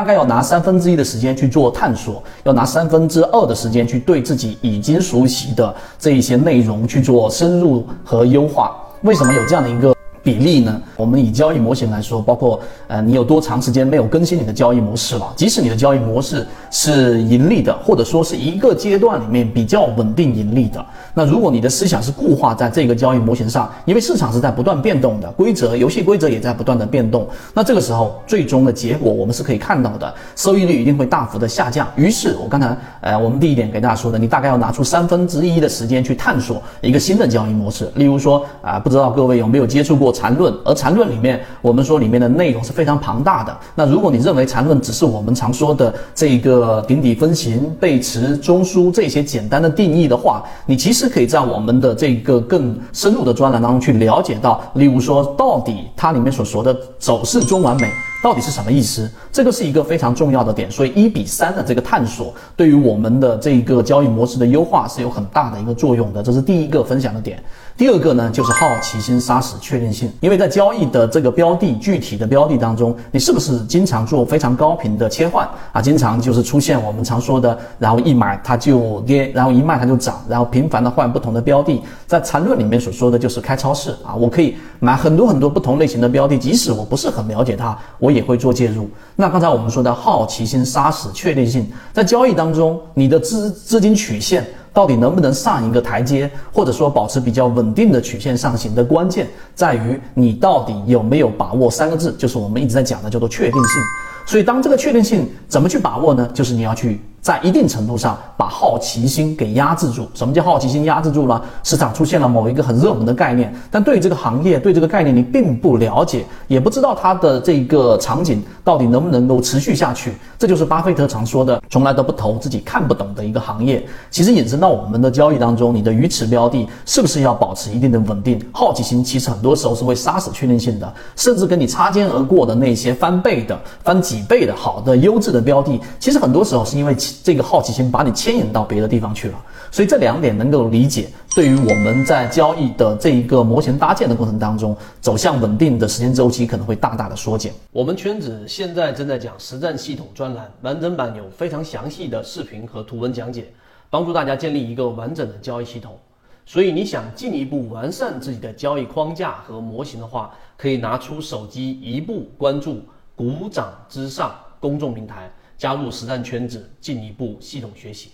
大概要拿三分之一的时间去做探索，要拿三分之二的时间去对自己已经熟悉的这一些内容去做深入和优化。为什么有这样的一个？比例呢？我们以交易模型来说，包括呃，你有多长时间没有更新你的交易模式了？即使你的交易模式是盈利的，或者说是一个阶段里面比较稳定盈利的，那如果你的思想是固化在这个交易模型上，因为市场是在不断变动的，规则、游戏规则也在不断的变动，那这个时候最终的结果我们是可以看到的，收益率一定会大幅的下降。于是，我刚才呃，我们第一点给大家说的，你大概要拿出三分之一的时间去探索一个新的交易模式。例如说啊，不知道各位有没有接触过？缠论，而缠论里面，我们说里面的内容是非常庞大的。那如果你认为缠论只是我们常说的这个顶底分型、背驰、中枢这些简单的定义的话，你其实可以在我们的这个更深入的专栏当中去了解到，例如说到底它里面所说的走势中完美。到底是什么意思？这个是一个非常重要的点，所以一比三的这个探索对于我们的这一个交易模式的优化是有很大的一个作用的，这是第一个分享的点。第二个呢，就是好奇心杀死确定性，因为在交易的这个标的具体的标的当中，你是不是经常做非常高频的切换啊？经常就是出现我们常说的，然后一买它就跌，然后一卖它就涨，然后频繁的换不同的标的，在缠论里面所说的就是开超市啊，我可以买很多很多不同类型的标的，即使我不是很了解它，我。也会做介入。那刚才我们说的好奇心杀死确定性，在交易当中，你的资资金曲线到底能不能上一个台阶，或者说保持比较稳定的曲线上行的关键，在于你到底有没有把握三个字，就是我们一直在讲的叫做确定性。所以，当这个确定性怎么去把握呢？就是你要去。在一定程度上把好奇心给压制住。什么叫好奇心压制住了？市场出现了某一个很热门的概念，但对于这个行业、对这个概念你并不了解，也不知道它的这个场景到底能不能够持续下去。这就是巴菲特常说的：从来都不投自己看不懂的一个行业。其实引申到我们的交易当中，你的鱼池标的是不是要保持一定的稳定？好奇心其实很多时候是会杀死确定性的，甚至跟你擦肩而过的那些翻倍的、翻几倍的好的优质的标的，其实很多时候是因为。这个好奇心把你牵引到别的地方去了，所以这两点能够理解，对于我们在交易的这一个模型搭建的过程当中，走向稳定的时间周期可能会大大的缩减。我们圈子现在正在讲实战系统专栏，完整版有非常详细的视频和图文讲解，帮助大家建立一个完整的交易系统。所以你想进一步完善自己的交易框架和模型的话，可以拿出手机一步关注“股掌之上”公众平台。加入实战圈子，进一步系统学习。